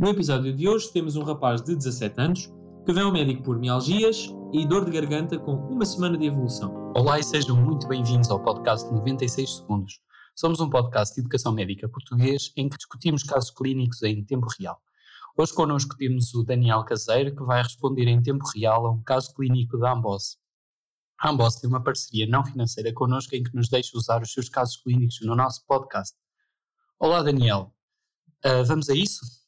No episódio de hoje temos um rapaz de 17 anos que vem ao médico por mialgias e dor de garganta com uma semana de evolução. Olá e sejam muito bem-vindos ao podcast 96 Segundos. Somos um podcast de educação médica português em que discutimos casos clínicos em tempo real. Hoje connosco temos o Daniel Caseiro, que vai responder em tempo real a um caso clínico da Ambos. A Ambos tem uma parceria não financeira connosco em que nos deixa usar os seus casos clínicos no nosso podcast. Olá, Daniel. Uh, vamos a isso?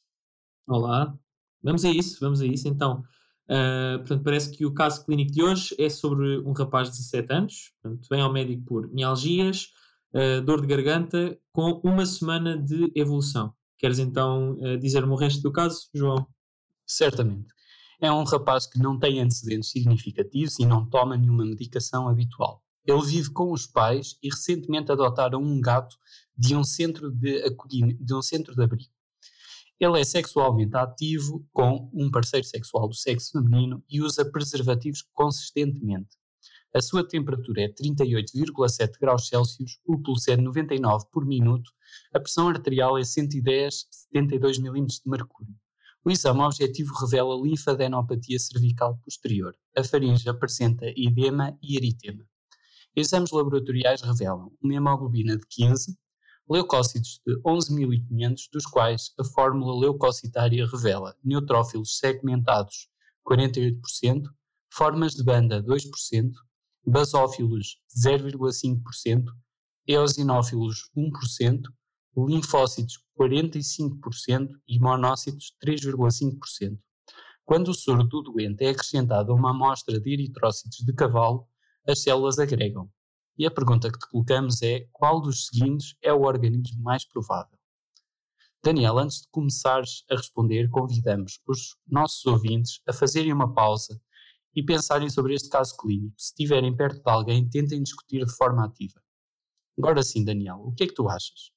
Olá, vamos a isso, vamos a isso então. Uh, portanto, parece que o caso clínico de hoje é sobre um rapaz de 17 anos, portanto, vem ao médico por mialgias, uh, dor de garganta, com uma semana de evolução. Queres então uh, dizer-me o resto do caso, João? Certamente. É um rapaz que não tem antecedentes significativos e não toma nenhuma medicação habitual. Ele vive com os pais e recentemente adotaram um gato de um centro de, acolhimento, de, um centro de abrigo. Ele é sexualmente ativo com um parceiro sexual do sexo feminino e usa preservativos consistentemente. A sua temperatura é 38,7 graus Celsius, o pulso é 99 por minuto, a pressão arterial é 110, 72 mm de mercúrio. O exame objetivo revela linfadenopatia cervical posterior. A faringe apresenta edema e eritema. Exames laboratoriais revelam uma hemoglobina de 15, leucócitos de 11.500, dos quais a fórmula leucocitária revela neutrófilos segmentados 48%, formas de banda 2%, basófilos 0,5%, eosinófilos 1%, linfócitos 45% e monócitos 3,5%. Quando o soro do doente é acrescentado a uma amostra de eritrócitos de cavalo, as células agregam. E a pergunta que te colocamos é: qual dos seguintes é o organismo mais provável? Daniel, antes de começares a responder, convidamos os nossos ouvintes a fazerem uma pausa e pensarem sobre este caso clínico. Se estiverem perto de alguém, tentem discutir de forma ativa. Agora sim, Daniel, o que é que tu achas?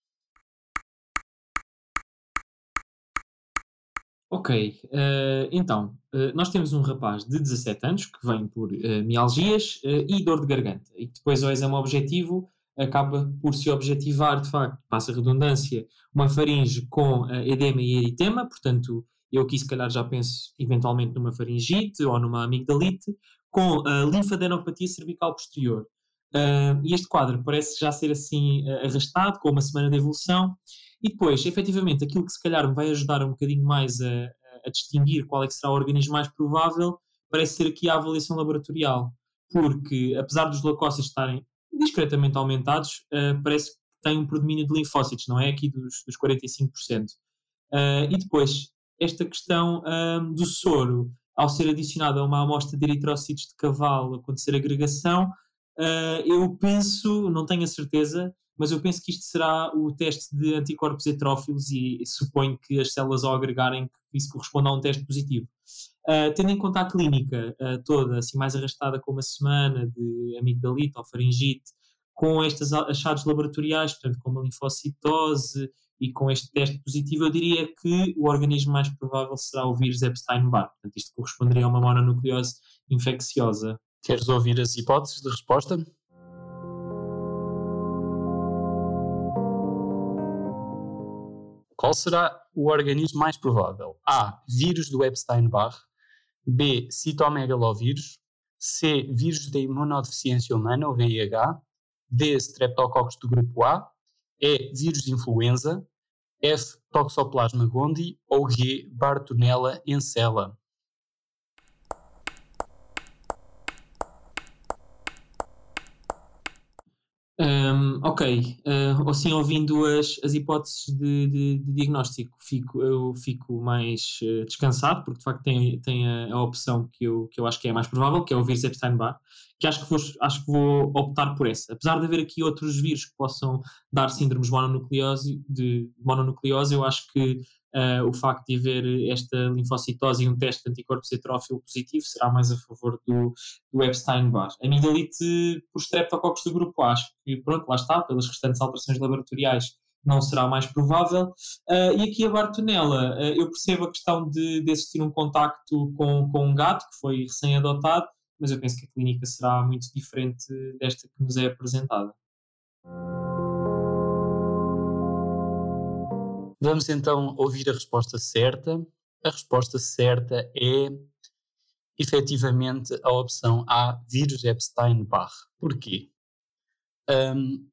Ok, uh, então, uh, nós temos um rapaz de 17 anos que vem por uh, mialgias e dor de garganta, e depois ao exame objetivo acaba por se objetivar, de facto, passa a redundância, uma faringe com edema e eritema, portanto, eu aqui se calhar já penso eventualmente numa faringite ou numa amigdalite, com a linfadenopatia cervical posterior. e este quadro parece já ser assim arrastado, com uma semana de evolução, e depois, efetivamente, aquilo que se calhar me vai ajudar um bocadinho mais a, a distinguir qual é que será o organismo mais provável, parece ser aqui a avaliação laboratorial. Porque, apesar dos leucócitos estarem discretamente aumentados, uh, parece que tem um predomínio de linfócitos, não é? Aqui dos, dos 45%. Uh, e depois, esta questão um, do soro, ao ser adicionado a uma amostra de eritrócitos de cavalo, acontecer agregação, uh, eu penso, não tenho a certeza, mas eu penso que isto será o teste de anticorpos heterófilos e suponho que as células ao agregarem isso corresponda a um teste positivo. Uh, tendo em conta a clínica uh, toda, assim mais arrastada com uma semana de amigdalite ou faringite, com estes achados laboratoriais, portanto com uma linfocitose e com este teste positivo, eu diria que o organismo mais provável será o vírus Epstein-Barr. Portanto, isto corresponderia a uma mononucleose infecciosa. Queres ouvir as hipóteses de resposta? Qual será o organismo mais provável? A. Vírus do Epstein-Barr. B. Citomegalovírus. C. Vírus da imunodeficiência humana, ou VIH. D. Streptococcus do grupo A. E. Vírus de influenza. F. Toxoplasma gondii. Ou G. Bartonella encella. Um, ok, uh, assim ouvindo as, as hipóteses de, de, de, diagnóstico, fico, eu fico mais uh, descansado, porque de facto tem, tem a, a, opção que eu, que eu acho que é a mais provável, que é o vírus Epstein-Barr, que acho que, vou, acho que vou optar por essa. Apesar de haver aqui outros vírus que possam dar síndromes mononucleose, de mononucleose, eu acho que o facto de haver esta linfocitose e um teste de anticorpos heterófilo positivo será mais a favor do, do Epstein-Barr. Amigdalite por streptococcus do grupo A, acho que pronto, lá está, pelas restantes alterações laboratoriais não será mais provável. Uh, e aqui a Bartonella, uh, eu percebo a questão de, de existir um contacto com, com um gato que foi recém-adotado, mas eu penso que a clínica será muito diferente desta que nos é apresentada. Vamos então ouvir a resposta certa. A resposta certa é efetivamente a opção A, vírus Epstein-Barr. Porquê? Um,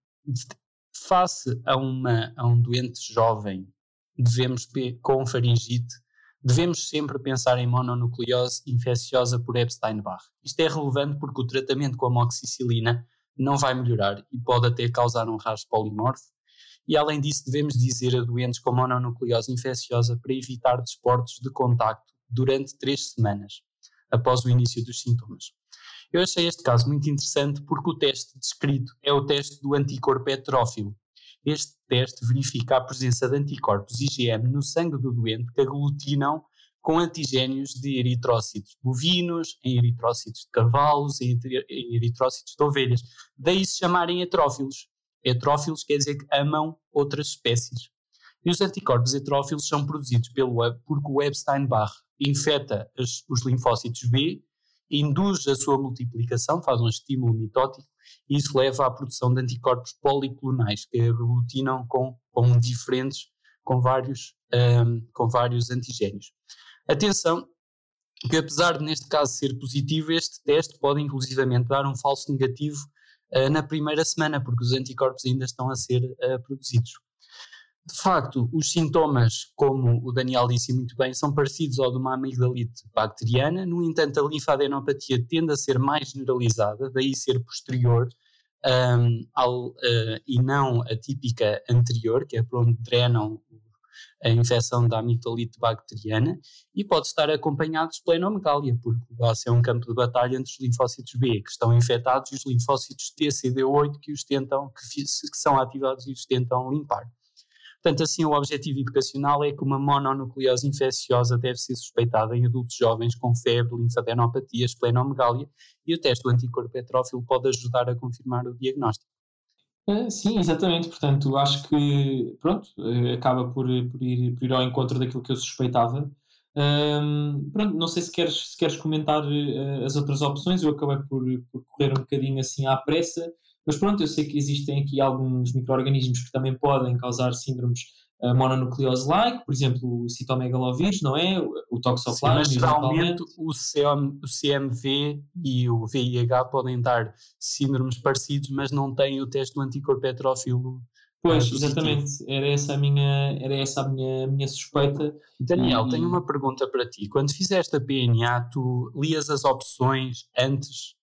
face a, uma, a um doente jovem devemos com faringite, devemos sempre pensar em mononucleose infecciosa por Epstein-Barr. Isto é relevante porque o tratamento com amoxicilina não vai melhorar e pode até causar um rasgo polimorfo. E além disso, devemos dizer a doentes com mononucleose infecciosa para evitar desportos de contacto durante três semanas após o início dos sintomas. Eu achei este caso muito interessante porque o teste descrito é o teste do anticorpo heterófilo. Este teste verifica a presença de anticorpos IgM no sangue do doente que aglutinam com antigénios de eritrócitos bovinos, em eritrócitos de cavalos, em eritrócitos de ovelhas. Daí se chamarem heterófilos. Heterófilos quer dizer que amam outras espécies. E os anticorpos heterófilos são produzidos pelo, porque o Epstein-Barr infecta as, os linfócitos B, induz a sua multiplicação, faz um estímulo mitótico, e isso leva à produção de anticorpos policlonais que aglutinam com, com diferentes, com vários, um, com vários antigénios. Atenção, que apesar de neste caso ser positivo, este teste pode inclusivamente dar um falso negativo na primeira semana, porque os anticorpos ainda estão a ser uh, produzidos. De facto, os sintomas, como o Daniel disse muito bem, são parecidos ao de uma amigdalite bacteriana, no entanto, a linfadenopatia tende a ser mais generalizada, daí ser posterior um, ao, uh, e não a típica anterior, que é por onde drenam a infecção da amigdalite bacteriana, e pode estar acompanhado de esplenomegalia, porque vai ser um campo de batalha entre os linfócitos B, que estão infectados, e os linfócitos T, CD8, que, os tentam, que, que são ativados e os tentam limpar. Portanto, assim, o objetivo educacional é que uma mononucleose infecciosa deve ser suspeitada em adultos jovens com febre, linfadenopatia, esplenomegalia e o teste do anticorpo petrófilo pode ajudar a confirmar o diagnóstico. É, sim, exatamente. Portanto, acho que pronto, eh, acaba por, por, ir, por ir ao encontro daquilo que eu suspeitava. Um, pronto, não sei se queres, se queres comentar uh, as outras opções, eu acabei por, por correr um bocadinho assim à pressa. Mas pronto, eu sei que existem aqui alguns micro-organismos que também podem causar síndromes uh, mononucleose-like, por exemplo, o citomegalovírus, não é? O, toxoplasma. mas geralmente o, CM, o CMV e o VIH podem dar síndromes parecidos, mas não têm o teste do anticorpo petrófilo. Pois, uh, exatamente, era essa a minha, era essa a minha, minha suspeita. Daniel, e... tenho uma pergunta para ti. Quando fizeste a PNA, tu lias as opções antes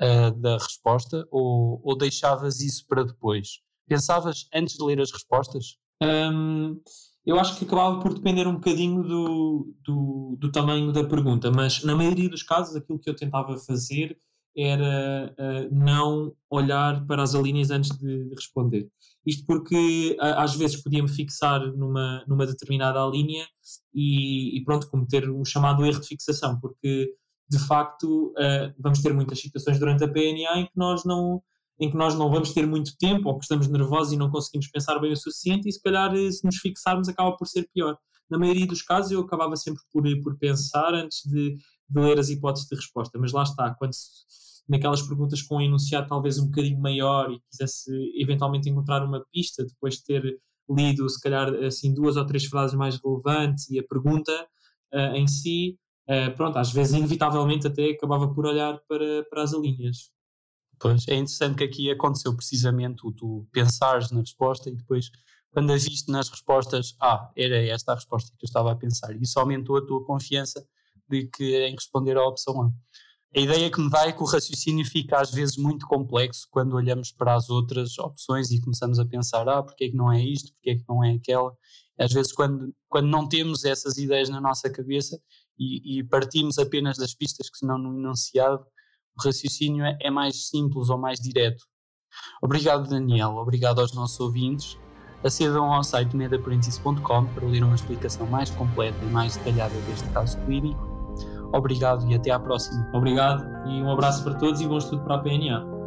uh, da resposta ou, ou deixavas isso para depois? Pensavas antes de ler as respostas? Um, eu acho que acabava por depender um bocadinho do, do, do, tamanho da pergunta, mas na maioria dos casos aquilo que eu tentava fazer era uh, não olhar para as alíneas antes de responder. Isto porque uh, às vezes podia-me fixar numa, numa determinada linha e, e, pronto, cometer o chamado erro de fixação, porque de facto uh, vamos ter muitas situações durante a PNA em que nós não em que nós não vamos ter muito tempo ou que estamos nervosos e não conseguimos pensar bem o suficiente e se calhar eh, se nos fixarmos acaba por ser pior. Na maioria dos casos eu acabava sempre por, por pensar antes de, de ler as hipóteses de resposta, mas lá está, quando se, naquelas perguntas com um enunciado talvez um bocadinho maior e quisesse eventualmente encontrar uma pista depois de ter lido se calhar assim duas ou três frases mais relevantes e a pergunta uh, em si, uh, pronto, às vezes inevitavelmente até acabava por olhar para, para as alíneas. Pois, é interessante que aqui aconteceu precisamente o tu pensares na resposta e depois, quando a viste nas respostas, ah, era esta a resposta que eu estava a pensar. Isso aumentou a tua confiança de que em responder à opção A. A ideia que me dá é que o raciocínio fica às vezes muito complexo quando olhamos para as outras opções e começamos a pensar, ah, porque é que não é isto, porque é que não é aquela. Às vezes, quando, quando não temos essas ideias na nossa cabeça, e, e partimos apenas das pistas que não no enunciado, o raciocínio é, é mais simples ou mais direto. Obrigado, Daniel. Obrigado aos nossos ouvintes. Acedam ao site medaprentis.com para ler uma explicação mais completa e mais detalhada deste caso clínico. Obrigado e até à próxima. Obrigado e um abraço para todos e bom estudo para a PNA.